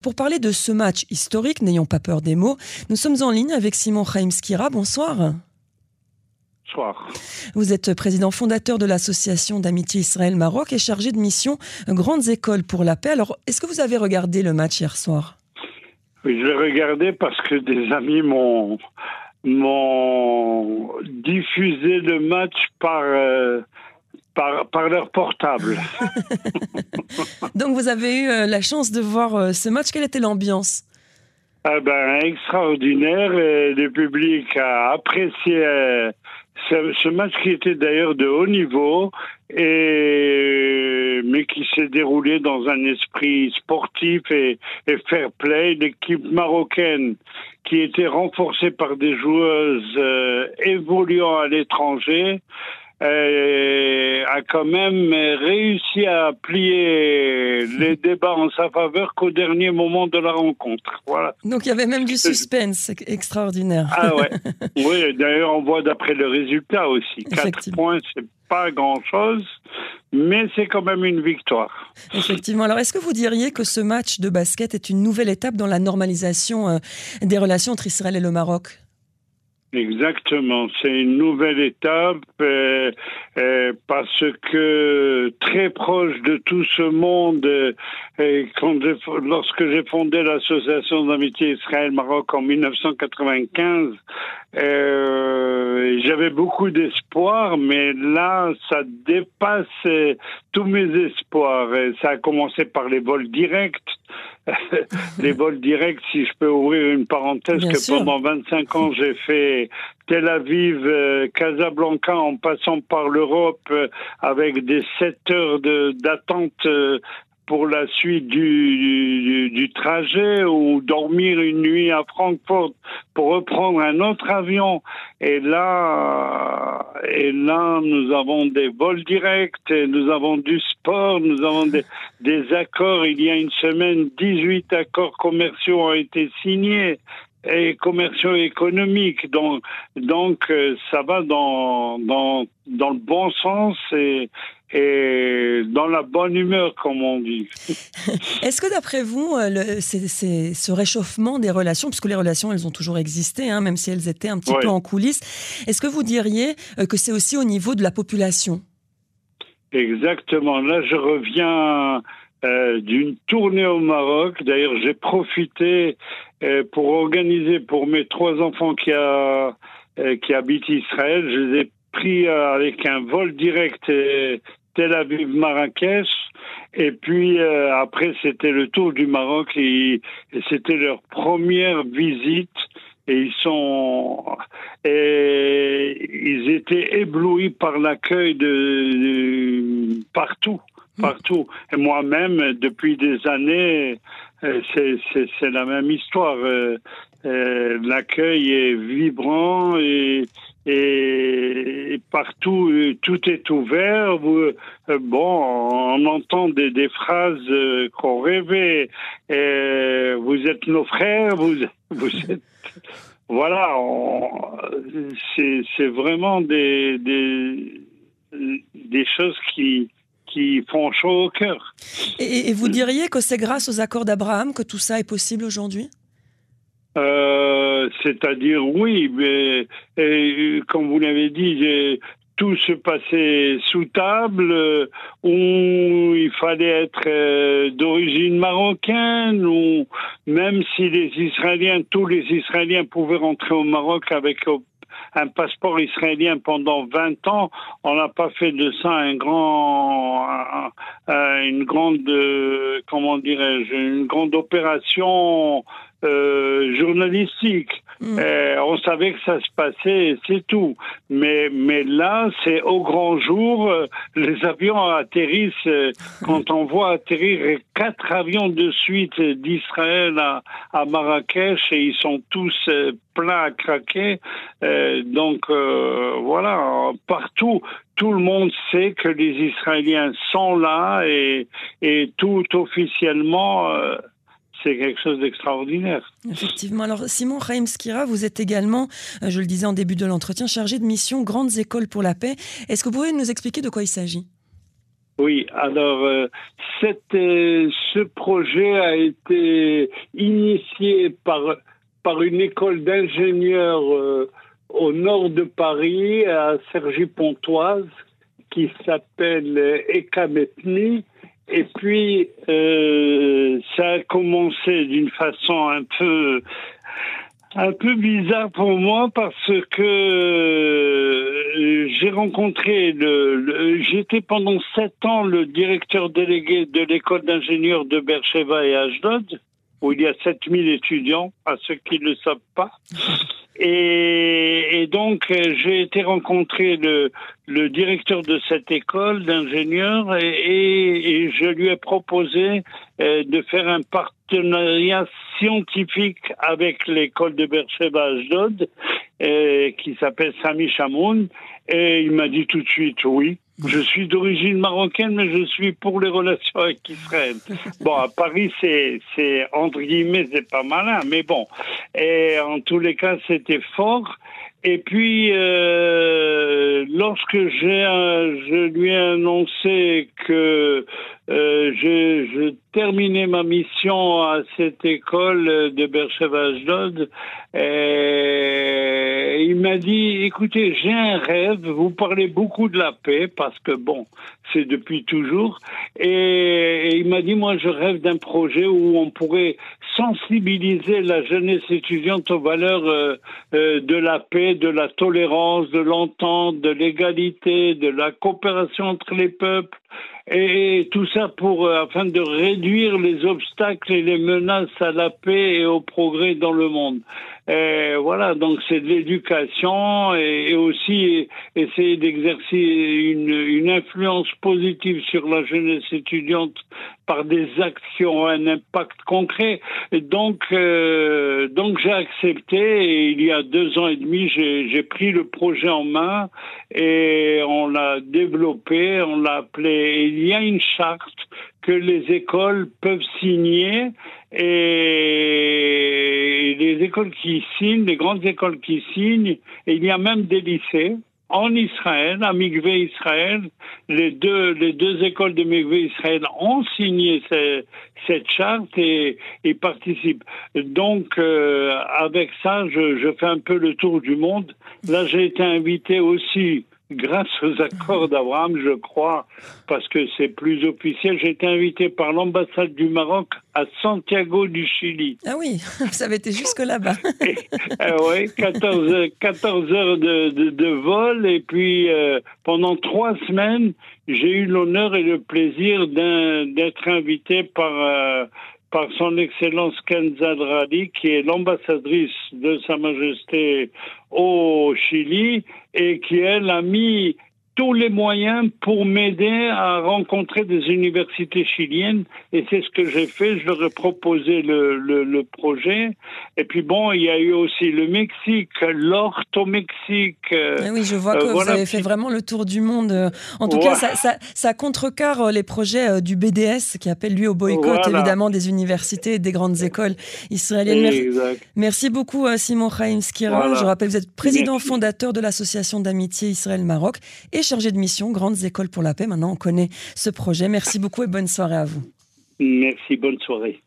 Pour parler de ce match historique, n'ayons pas peur des mots, nous sommes en ligne avec Simon Skira. Bonsoir. Bonsoir. Vous êtes président fondateur de l'association d'amitié Israël-Maroc et chargé de mission Grandes Écoles pour la paix. Alors, est-ce que vous avez regardé le match hier soir? Oui, je l'ai regardé parce que des amis m'ont, m'ont diffusé le match par, euh, par, leur portable. Donc vous avez eu euh, la chance de voir euh, ce match. Quelle était l'ambiance? Ah ben, Extraordinaire. le public a apprécié euh, ce, match qui était d'ailleurs de haut niveau, et, mais qui s'est déroulé dans un esprit sportif et, et fair play. L'équipe marocaine qui était renforcée par des joueuses évoluant à l'étranger euh, a quand même réussi à plier les débats en sa faveur qu'au dernier moment de la rencontre. Voilà. Donc il y avait même du suspense extraordinaire. Ah ouais. oui, d'ailleurs on voit d'après le résultat aussi. 4 points, c'est pas grand-chose, mais c'est quand même une victoire. Effectivement. Alors, est-ce que vous diriez que ce match de basket est une nouvelle étape dans la normalisation euh, des relations entre Israël et le Maroc? Exactement, c'est une nouvelle étape euh, euh, parce que très proche de tout ce monde, euh, quand lorsque j'ai fondé l'association d'amitié Israël-Maroc en 1995, j'avais beaucoup d'espoir, mais là, ça dépasse tous mes espoirs. ça a commencé par les vols directs les vols directs, si je peux ouvrir une parenthèse, que pendant 25 ans j'ai fait Tel Aviv, euh, Casablanca, en passant par l'Europe, euh, avec des 7 heures d'attente euh, pour la suite du, du, trajet ou dormir une nuit à Francfort pour reprendre un autre avion. Et là, et là, nous avons des vols directs, nous avons du sport, nous avons des, des accords. Il y a une semaine, 18 accords commerciaux ont été signés et commerciaux économiques. Donc, donc euh, ça va dans, dans, dans le bon sens et, et dans la bonne humeur, comme on dit. Est-ce que d'après vous, euh, c'est, ce réchauffement des relations, puisque les relations, elles ont toujours existé, hein, même si elles étaient un petit peu en coulisses, est-ce que vous diriez euh, que c'est aussi au niveau de la population? Exactement. Là, je reviens euh, d'une tournée au Maroc. D'ailleurs, j'ai profité euh, pour organiser pour mes trois enfants qui, a, euh, qui habitent Israël. Je les ai pris avec un vol direct Tel Aviv-Marrakech. Et puis après, c'était le tour du Maroc et, c'était leur première visite. Et ils sont, et ils étaient éblouis par l'accueil de partout partout. Et moi-même, depuis des années, euh, c'est la même histoire. Euh, euh, l'accueil est vibrant et, partout tout est ouvert. Bon, on entend des, phrases qu'on rêvait. vous êtes nos frères, vous, êtes. Voilà, c'est vraiment des, des choses qui, qui font chaud au cœur. Et, vous diriez que c'est grâce aux accords d'Abraham que tout ça est possible aujourd'hui? Euh, C'est-à-dire oui, mais comme vous l'avez dit, tout se passait sous table, où il fallait être euh, d'origine marocaine, ou même si les Israéliens, tous les Israéliens pouvaient rentrer au Maroc avec un passeport israélien pendant 20 ans, on n'a pas fait de ça un grand, une grande, comment dirais-je, une grande opération euh, journalistique. Mm. Euh, on savait que ça se passait, c'est tout. Mais mais là, c'est au grand jour. Euh, les avions atterrissent. Euh, quand on voit atterrir quatre avions de suite d'Israël à, à, Marrakech et ils sont tous pleins à craquer. donc voilà, partout, tout le monde sait que les Israéliens sont là et, et tout officiellement c'est quelque chose d'extraordinaire. Effectivement. Alors, Simon Skira, vous êtes également, euh, je le disais en début de l'entretien, chargé de mission Grandes Écoles pour la Paix. Est-ce que vous pouvez nous expliquer de quoi il s'agit? Oui, alors euh, cette, euh, ce projet a été initié par, par une école d'ingénieurs euh, au nord de Paris, à Cergy-Pontoise, qui s'appelle Ekametni. Et puis, ça a commencé d'une façon un peu un peu bizarre pour moi parce que euh, j'ai rencontré le, j'étais pendant sept ans le directeur délégué de l'école d'ingénieurs de Bercheva et Ashdod où il y a 7000 étudiants, à ceux qui ne le savent pas. Et, et donc, j'ai été rencontrer le, le directeur de cette école d'ingénieurs et, et, je lui ai proposé euh, de faire un partenariat scientifique avec l'école de Beersheba Ashdod, euh, qui s'appelle Sami Chamoun. Et il m'a dit tout de suite oui. Je suis d'origine marocaine, mais je suis pour les relations avec Israël. Bon, à Paris, c'est, c'est entre guillemets, c'est pas malin, mais bon. Et en tous les cas, fort. Et puis, euh, lorsque j'ai, je lui ai annoncé que euh, je, je, terminais ma mission à cette école de Beersheba et il m'a dit, écoutez, j'ai un rêve, vous parlez beaucoup de la paix, parce que bon, c'est depuis toujours, et, il m'a dit, moi je rêve d'un projet où on pourrait sensibiliser la jeunesse étudiante aux valeurs euh, euh, de la paix, de la tolérance, de l'entente, de l'égalité, de la coopération entre les peuples, et tout ça pour euh, afin de réduire les obstacles et les menaces à la paix et au progrès dans le monde. Et voilà, donc c'est de l'éducation et, aussi essayer d'exercer une, une, influence positive sur la jeunesse étudiante par des actions, un impact concret. Et donc, euh, donc j'ai accepté et il y a deux ans et demi, j'ai pris le projet en main et on l'a développé, on l'a appelé. Il y a une charte que les écoles peuvent signer et les écoles qui signent, les grandes écoles qui signent, et il y a même des lycées en Israël, à Mikvé Israël, les deux, les deux écoles de Mikvé Israël ont signé cette charte et, et participent. Donc, euh, avec ça, je, je fais un peu le tour du monde. Là, j'ai été invité aussi grâce aux accords d'Abraham, je crois, parce que c'est plus officiel, j'ai été invité par l'ambassade du Maroc à Santiago du Chili. Ah oui, ça avait été jusque là-bas. Ah oui, 14, 14 heures de, de, vol et puis euh, pendant trois semaines, j'ai eu l'honneur et le plaisir d'être invité par... Euh, par son Excellence Kenza Drali, qui est l'ambassadrice de Sa Majesté au Chili et qui, elle, a mis tous les moyens pour m'aider à rencontrer des universités chiliennes et c'est ce que j'ai fait. Je leur ai proposé le, le, projet. Et puis bon, il y a eu aussi le Mexique, l'Orto Mexique. Euh, ah oui, je vois que euh, vous avez fait vraiment le tour du monde. En tout cas, ça, ça, ça, contrecarre euh, les projets du BDS qui appelle lui au boycott évidemment des universités et des grandes écoles israéliennes. Merci, beaucoup Simon Chaim Skira. Je rappelle, vous êtes président fondateur de l'association d'amitié Israël-Maroc et chargé de mission Grandes Écoles pour la Paix. Maintenant, on connaît ce projet. Merci beaucoup et bonne soirée à vous. Merci, bonne soirée.